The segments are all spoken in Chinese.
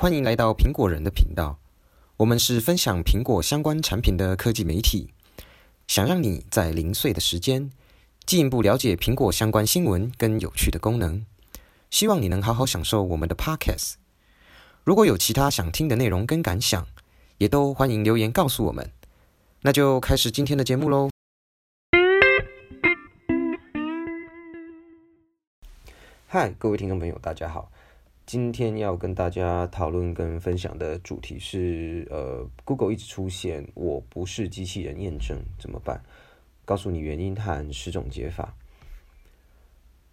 欢迎来到苹果人的频道。我们是分享苹果相关产品的科技媒体，想让你在零碎的时间进一步了解苹果相关新闻跟有趣的功能。希望你能好好享受我们的 Podcast。如果有其他想听的内容跟感想，也都欢迎留言告诉我们。那就开始今天的节目喽。嗨，各位听众朋友，大家好。今天要跟大家讨论跟分享的主题是，呃，Google 一直出现“我不是机器人”验证怎么办？告诉你原因和十种解法。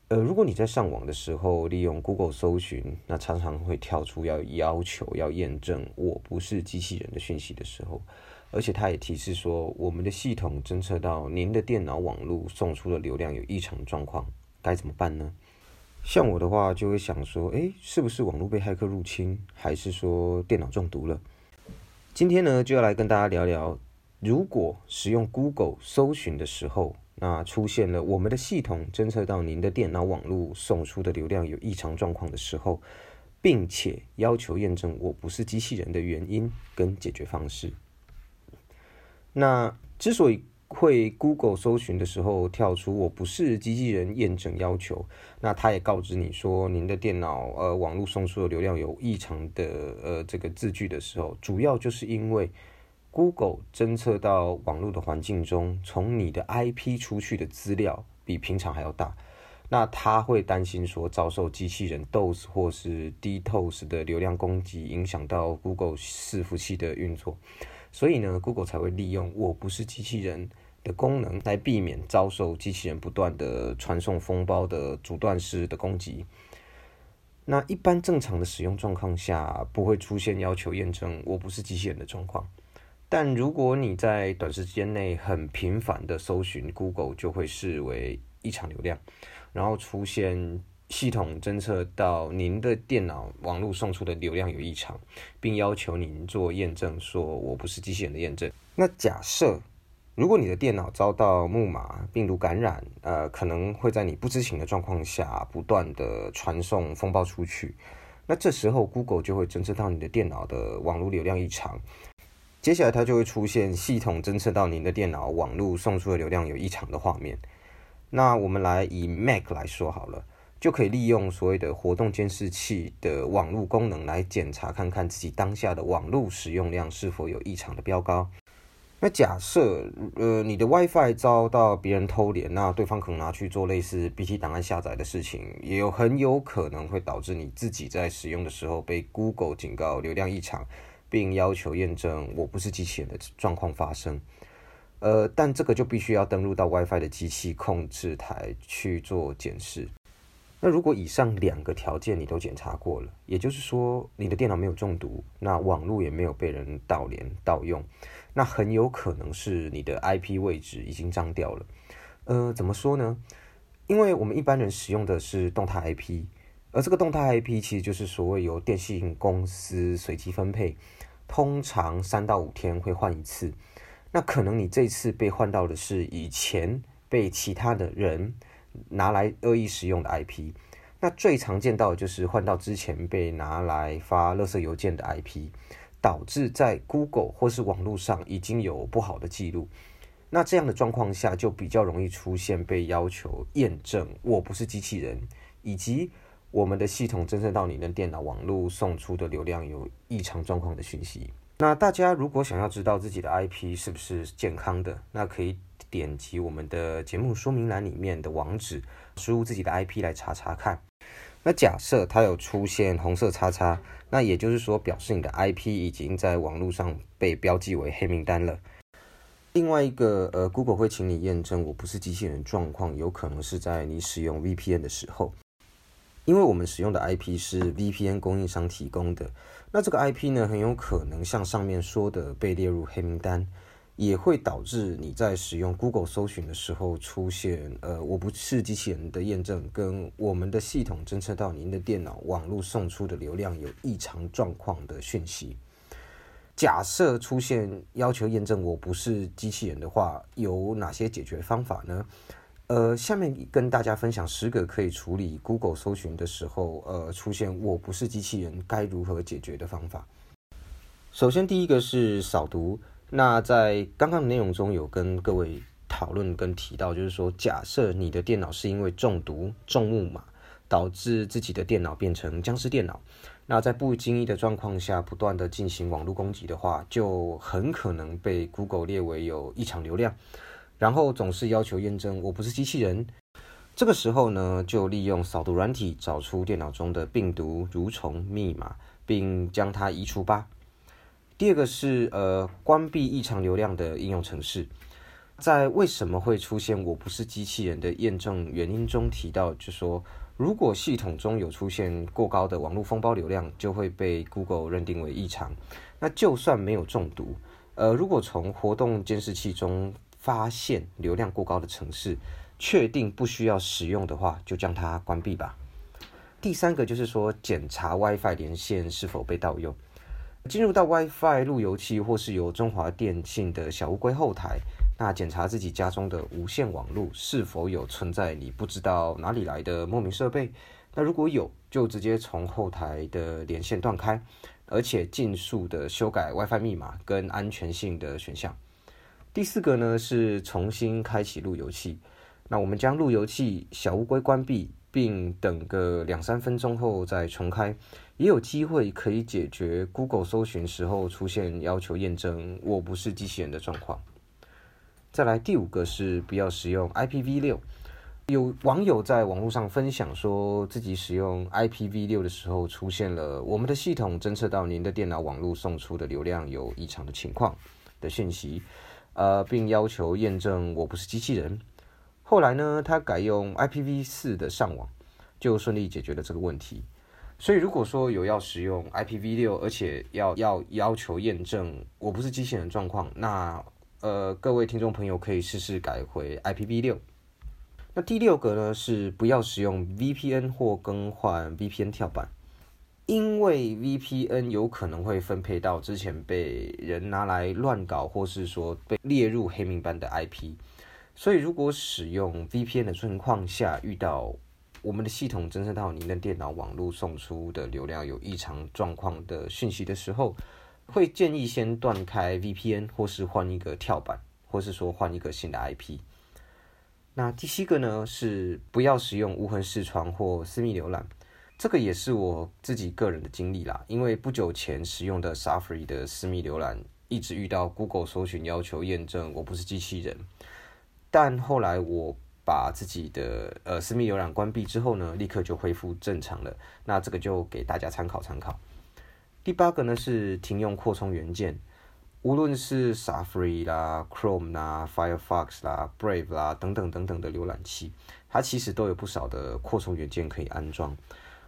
呃，如果你在上网的时候利用 Google 搜寻，那常常会跳出要要求要验证“我不是机器人”的讯息的时候，而且它也提示说，我们的系统侦测到您的电脑网络送出的流量有异常状况，该怎么办呢？像我的话，就会想说，诶，是不是网络被骇客入侵，还是说电脑中毒了？今天呢，就要来跟大家聊聊，如果使用 Google 搜寻的时候，那出现了我们的系统侦测到您的电脑网络送出的流量有异常状况的时候，并且要求验证我不是机器人的原因跟解决方式。那之所以会 Google 搜寻的时候跳出我不是机器人验证要求，那它也告知你说您的电脑呃网络送出的流量有异常的呃这个字句的时候，主要就是因为 Google 侦测到网络的环境中从你的 IP 出去的资料比平常还要大，那他会担心说遭受机器人 DOS 或是 DTOS 的流量攻击，影响到 Google 伺服器的运作。所以呢，Google 才会利用“我不是机器人”的功能来避免遭受机器人不断的传送封包的阻断式的攻击。那一般正常的使用状况下，不会出现要求验证“我不是机器人”的状况。但如果你在短时间内很频繁的搜寻 Google，就会视为异常流量，然后出现。系统侦测到您的电脑网络送出的流量有异常，并要求您做验证，说我不是机器人的验证。那假设如果你的电脑遭到木马病毒感染，呃，可能会在你不知情的状况下不断的传送风暴出去。那这时候 Google 就会侦测到你的电脑的网络流量异常，接下来它就会出现系统侦测到您的电脑网络送出的流量有异常的画面。那我们来以 Mac 来说好了。就可以利用所谓的活动监视器的网络功能来检查，看看自己当下的网络使用量是否有异常的飙高。那假设呃你的 WiFi 遭到别人偷连，那对方可能拿去做类似 BT 档案下载的事情，也有很有可能会导致你自己在使用的时候被 Google 警告流量异常，并要求验证我不是机器人的状况发生。呃，但这个就必须要登录到 WiFi 的机器控制台去做检视。那如果以上两个条件你都检查过了，也就是说你的电脑没有中毒，那网络也没有被人盗连盗用，那很有可能是你的 IP 位置已经脏掉了。呃，怎么说呢？因为我们一般人使用的是动态 IP，而这个动态 IP 其实就是所谓由电信公司随机分配，通常三到五天会换一次。那可能你这次被换到的是以前被其他的人。拿来恶意使用的 IP，那最常见到的就是换到之前被拿来发垃圾邮件的 IP，导致在 Google 或是网络上已经有不好的记录。那这样的状况下，就比较容易出现被要求验证我不是机器人，以及我们的系统侦测到你的电脑网络送出的流量有异常状况的讯息。那大家如果想要知道自己的 IP 是不是健康的，那可以。点击我们的节目说明栏里面的网址，输入自己的 IP 来查查看。那假设它有出现红色叉叉，那也就是说表示你的 IP 已经在网络上被标记为黑名单了。另外一个，呃，Google 会请你验证我不是机器人状况，有可能是在你使用 VPN 的时候，因为我们使用的 IP 是 VPN 供应商提供的，那这个 IP 呢，很有可能像上面说的被列入黑名单。也会导致你在使用 Google 搜寻的时候出现，呃，我不是机器人的验证，跟我们的系统侦测到您的电脑网络送出的流量有异常状况的讯息。假设出现要求验证我不是机器人的话，有哪些解决方法呢？呃，下面跟大家分享十个可以处理 Google 搜寻的时候，呃，出现我不是机器人该如何解决的方法。首先，第一个是扫毒。那在刚刚的内容中有跟各位讨论跟提到，就是说，假设你的电脑是因为中毒、中木马，导致自己的电脑变成僵尸电脑，那在不经意的状况下不断的进行网络攻击的话，就很可能被 Google 列为有异常流量。然后总是要求验证我不是机器人，这个时候呢，就利用扫毒软体找出电脑中的病毒、蠕虫、密码，并将它移除吧。第二个是呃关闭异常流量的应用程式，在为什么会出现我不是机器人的验证原因中提到，就说如果系统中有出现过高的网络封包流量，就会被 Google 认定为异常。那就算没有中毒，呃，如果从活动监视器中发现流量过高的城市，确定不需要使用的话，就将它关闭吧。第三个就是说，检查 WiFi 连线是否被盗用。进入到 WiFi 路由器或是由中华电信的小乌龟后台，那检查自己家中的无线网络是否有存在你不知道哪里来的莫名设备。那如果有，就直接从后台的连线断开，而且尽速的修改 WiFi 密码跟安全性的选项。第四个呢是重新开启路由器，那我们将路由器小乌龟关闭，并等个两三分钟后再重开，也有机会可以解决 Google 搜寻时候出现要求验证我不是机器人的状况。再来第五个是不要使用 IPv6，有网友在网络上分享说自己使用 IPv6 的时候出现了我们的系统侦测到您的电脑网络送出的流量有异常的情况的讯息。呃，并要求验证我不是机器人。后来呢，他改用 IPv 四的上网，就顺利解决了这个问题。所以，如果说有要使用 IPv 六，而且要要要求验证我不是机器人状况，那呃，各位听众朋友可以试试改回 IPv 六。那第六个呢，是不要使用 VPN 或更换 VPN 跳板。因为 VPN 有可能会分配到之前被人拿来乱搞，或是说被列入黑名单的 IP，所以如果使用 VPN 的状况下，遇到我们的系统侦测到您的电脑网络送出的流量有异常状况的讯息的时候，会建议先断开 VPN，或是换一个跳板，或是说换一个新的 IP。那第七个呢，是不要使用无痕视窗或私密浏览。这个也是我自己个人的经历啦，因为不久前使用的 Safari 的私密浏览一直遇到 Google 搜寻要求验证我不是机器人，但后来我把自己的呃私密浏览关闭之后呢，立刻就恢复正常了。那这个就给大家参考参考。第八个呢是停用扩充元件，无论是 Safari 啦、Chrome 啦、Firefox 啦、Brave 啦等等等等的浏览器，它其实都有不少的扩充元件可以安装。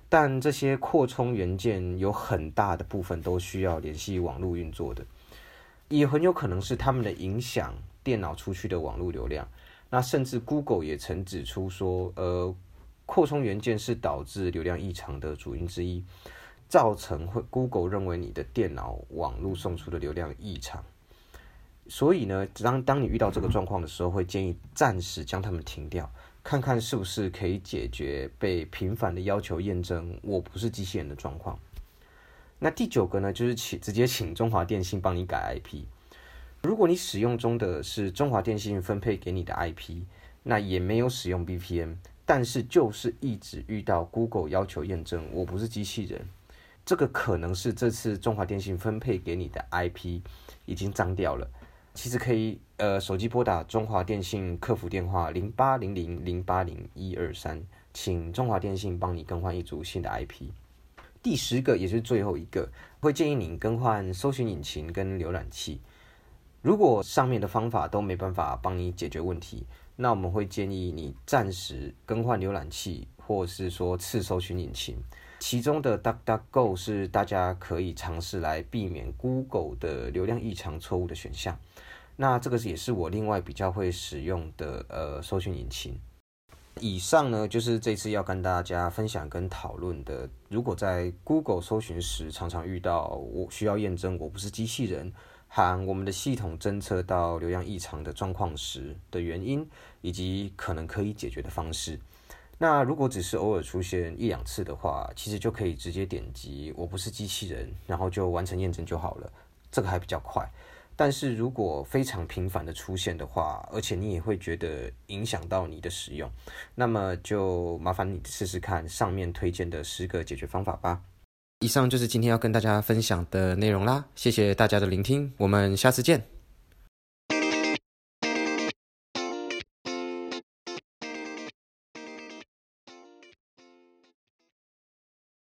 但这些扩充元件有很大的部分都需要联系网络运作的，也很有可能是他们的影响电脑出去的网络流量。那甚至 Google 也曾指出说，呃，扩充元件是导致流量异常的主因之一，造成会 Google 认为你的电脑网络送出的流量异常。所以呢，当当你遇到这个状况的时候，会建议暂时将它们停掉。看看是不是可以解决被频繁的要求验证我不是机器人的状况。那第九个呢，就是请直接请中华电信帮你改 IP。如果你使用中的是中华电信分配给你的 IP，那也没有使用 VPN，但是就是一直遇到 Google 要求验证我不是机器人，这个可能是这次中华电信分配给你的 IP 已经脏掉了。其实可以，呃，手机拨打中华电信客服电话零八零零零八零一二三，请中华电信帮你更换一组新的 IP。第十个也是最后一个，会建议你更换搜寻引擎跟浏览器。如果上面的方法都没办法帮你解决问题，那我们会建议你暂时更换浏览器，或是说次搜寻引擎。其中的 DuckDuckGo 是大家可以尝试来避免 Google 的流量异常错误的选项。那这个也是我另外比较会使用的呃搜寻引擎。以上呢就是这次要跟大家分享跟讨论的。如果在 Google 搜寻时常常遇到我需要验证我不是机器人，含我们的系统侦测到流量异常的状况时的原因，以及可能可以解决的方式。那如果只是偶尔出现一两次的话，其实就可以直接点击“我不是机器人”，然后就完成验证就好了，这个还比较快。但是如果非常频繁的出现的话，而且你也会觉得影响到你的使用，那么就麻烦你试试看上面推荐的十个解决方法吧。以上就是今天要跟大家分享的内容啦，谢谢大家的聆听，我们下次见。